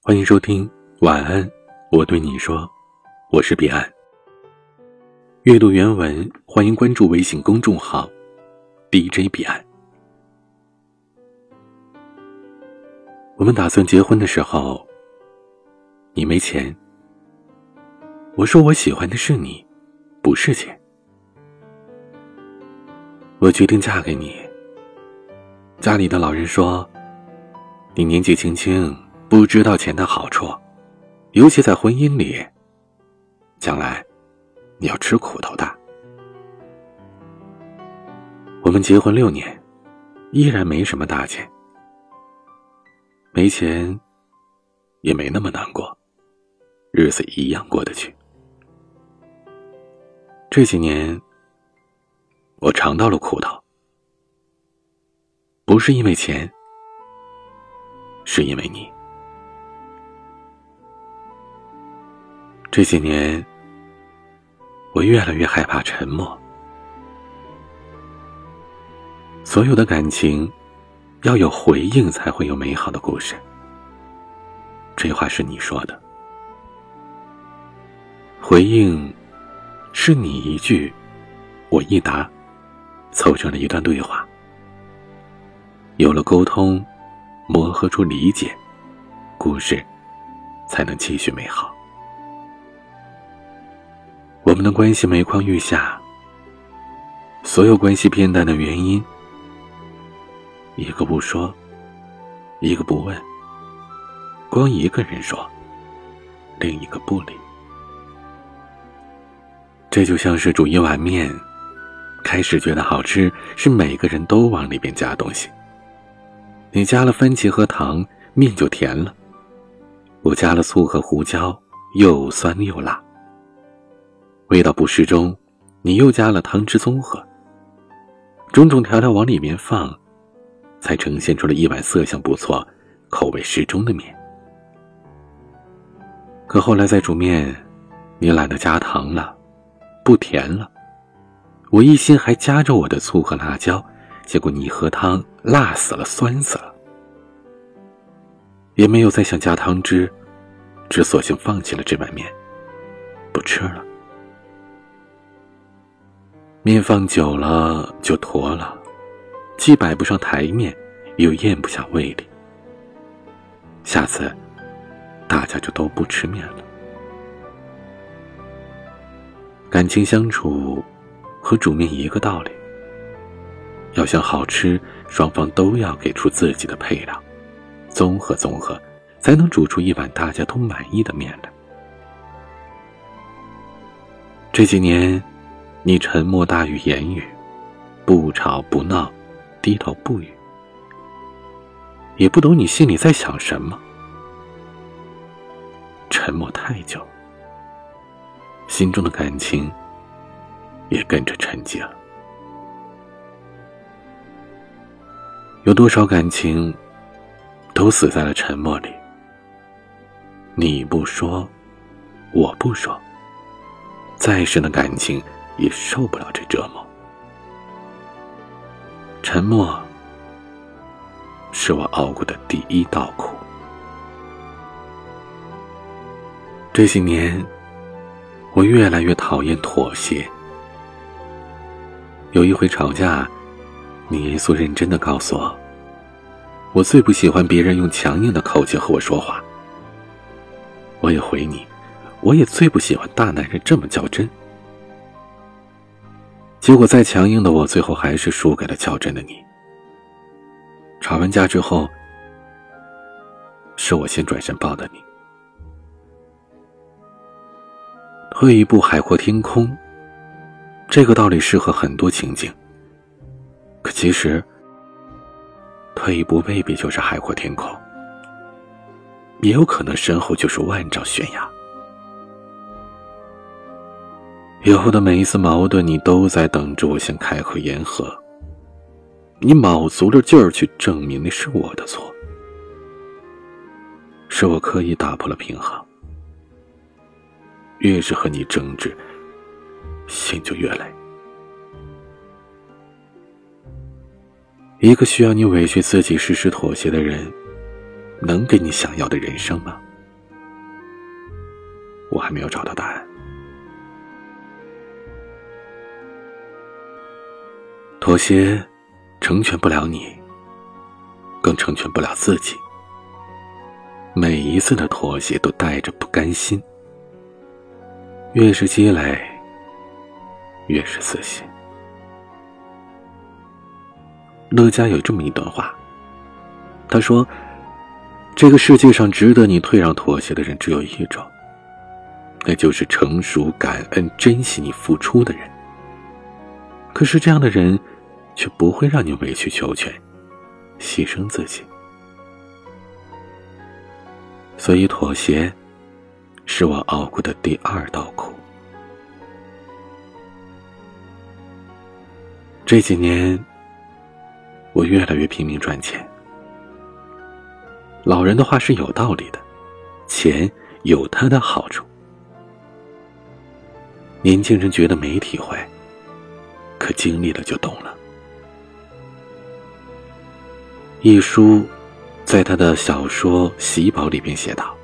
欢迎收听晚安，我对你说，我是彼岸。阅读原文，欢迎关注微信公众号 DJ 彼岸。我们打算结婚的时候，你没钱，我说我喜欢的是你，不是钱。我决定嫁给你，家里的老人说，你年纪轻轻。不知道钱的好处，尤其在婚姻里，将来你要吃苦头的。我们结婚六年，依然没什么大钱，没钱也没那么难过，日子一样过得去。这几年，我尝到了苦头，不是因为钱，是因为你。这几年，我越来越害怕沉默。所有的感情，要有回应才会有美好的故事。这话是你说的。回应，是你一句，我一答，凑成了一段对话。有了沟通，磨合出理解，故事才能继续美好。我们的关系每况愈下，所有关系变淡的原因，一个不说，一个不问，光一个人说，另一个不理。这就像是煮一碗面，开始觉得好吃，是每个人都往里边加东西。你加了番茄和糖，面就甜了；我加了醋和胡椒，又酸又辣。味道不适中，你又加了汤汁综合，种种调料往里面放，才呈现出了一碗色香不错、口味适中的面。可后来再煮面，你懒得加糖了，不甜了，我一心还加着我的醋和辣椒，结果你喝汤辣死了、酸死了，也没有再想加汤汁，只索性放弃了这碗面，不吃了。面放久了就坨了，既摆不上台面，又咽不下胃里。下次，大家就都不吃面了。感情相处，和煮面一个道理。要想好吃，双方都要给出自己的配料，综合综合，才能煮出一碗大家都满意的面来。这几年。你沉默大于言语，不吵不闹，低头不语，也不懂你心里在想什么。沉默太久，心中的感情也跟着沉寂了。有多少感情都死在了沉默里？你不说，我不说，再深的感情。也受不了这折磨。沉默是我熬过的第一道苦。这些年，我越来越讨厌妥协。有一回吵架，你严肃认真的告诉我，我最不喜欢别人用强硬的口气和我说话。我也回你，我也最不喜欢大男人这么较真。结果再强硬的我，最后还是输给了较真的你。吵完架之后，是我先转身抱的你。退一步海阔天空，这个道理适合很多情景。可其实，退一步未必就是海阔天空，也有可能身后就是万丈悬崖。以后的每一次矛盾，你都在等着我先开口言和。你卯足了劲儿去证明那是我的错，是我刻意打破了平衡。越是和你争执，心就越累。一个需要你委屈自己、时时妥协的人，能给你想要的人生吗？我还没有找到答案。妥协，成全不了你，更成全不了自己。每一次的妥协都带着不甘心，越是积累，越是死心。乐嘉有这么一段话，他说：“这个世界上值得你退让妥协的人只有一种，那就是成熟、感恩、珍惜你付出的人。可是这样的人，却不会让你委曲求全，牺牲自己。所以妥协，是我熬过的第二道苦。这几年。”我越来越拼命赚钱。老人的话是有道理的，钱有它的好处。年轻人觉得没体会，可经历了就懂了。一书在他的小说《喜宝》里边写道：“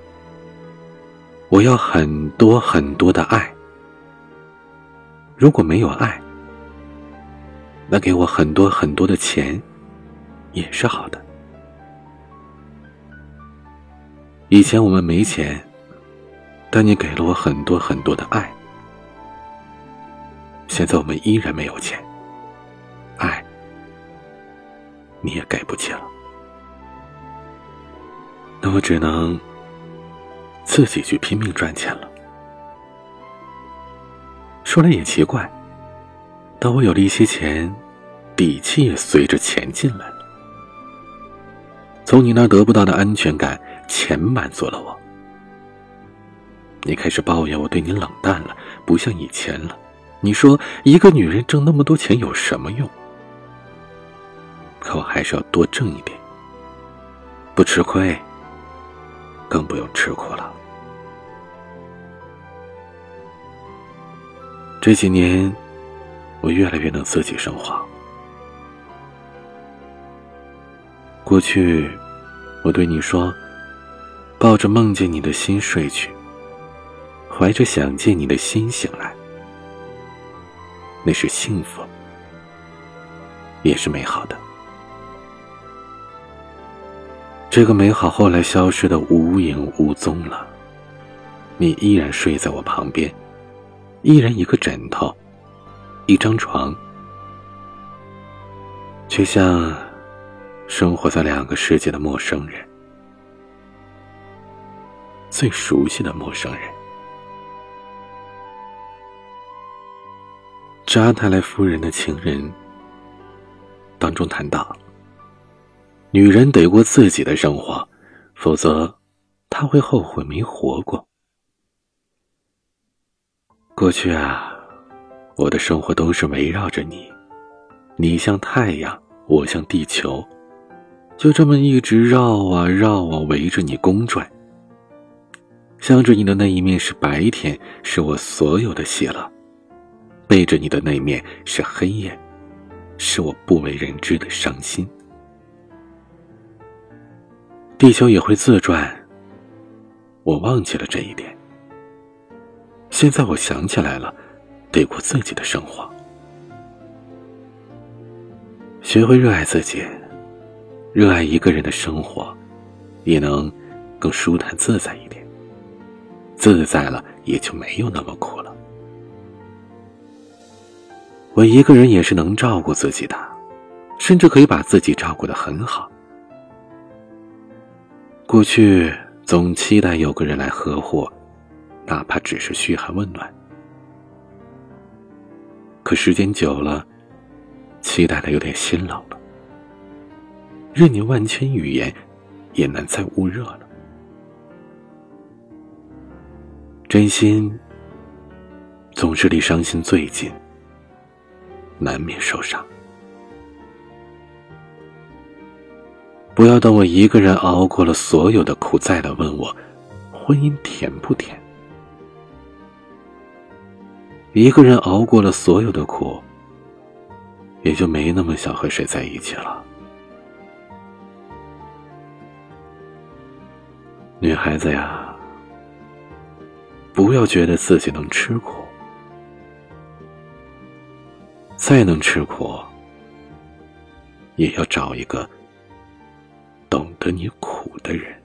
我要很多很多的爱。如果没有爱，那给我很多很多的钱。”也是好的。以前我们没钱，但你给了我很多很多的爱。现在我们依然没有钱，你也给不起了。那我只能自己去拼命赚钱了。说来也奇怪，当我有了一些钱，底气也随着钱进来了。从你那得不到的安全感，钱满足了我。你开始抱怨我对你冷淡了，不像以前了。你说一个女人挣那么多钱有什么用？可我还是要多挣一点，不吃亏，更不用吃苦了。这几年，我越来越能自己生活。过去，我对你说：“抱着梦见你的心睡去，怀着想见你的心醒来。”那是幸福，也是美好的。这个美好后来消失的无影无踪了。你依然睡在我旁边，依然一个枕头，一张床，却像……生活在两个世界的陌生人，最熟悉的陌生人。扎泰莱夫人的情人当中谈到：女人得过自己的生活，否则她会后悔没活过。过去啊，我的生活都是围绕着你，你像太阳，我像地球。就这么一直绕啊绕啊，围着你公转。向着你的那一面是白天，是我所有的喜乐；背着你的那一面是黑夜，是我不为人知的伤心。地球也会自转，我忘记了这一点。现在我想起来了，得过自己的生活，学会热爱自己。热爱一个人的生活，也能更舒坦自在一点。自在了，也就没有那么苦了。我一个人也是能照顾自己的，甚至可以把自己照顾的很好。过去总期待有个人来呵护，哪怕只是嘘寒问暖。可时间久了，期待的有点心冷了。任你万千语言，也难再捂热了。真心总是离伤心最近，难免受伤。不要等我一个人熬过了所有的苦，再来问我婚姻甜不甜。一个人熬过了所有的苦，也就没那么想和谁在一起了。女孩子呀，不要觉得自己能吃苦，再能吃苦，也要找一个懂得你苦的人。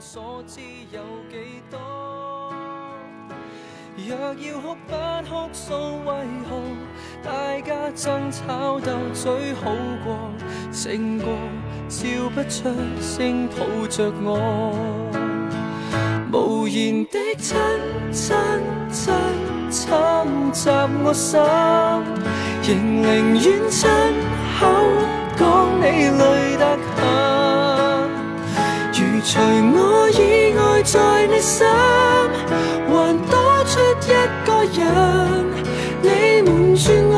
所知有几多若要哭不哭诉，为何大家争吵斗嘴好过，胜过笑不出声抱着我，无言的亲亲亲。侵袭我心，仍宁愿亲口讲你累得很，如除我以外在你心，还多。出一个人，你瞒住我，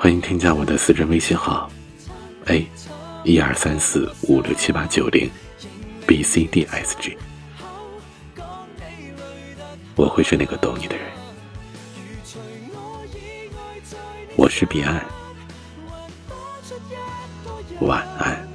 欢迎添加我的私人微信号：a 一二三四五六七八九零 b c d s g。我会是那个懂你的人。我是彼岸，晚安。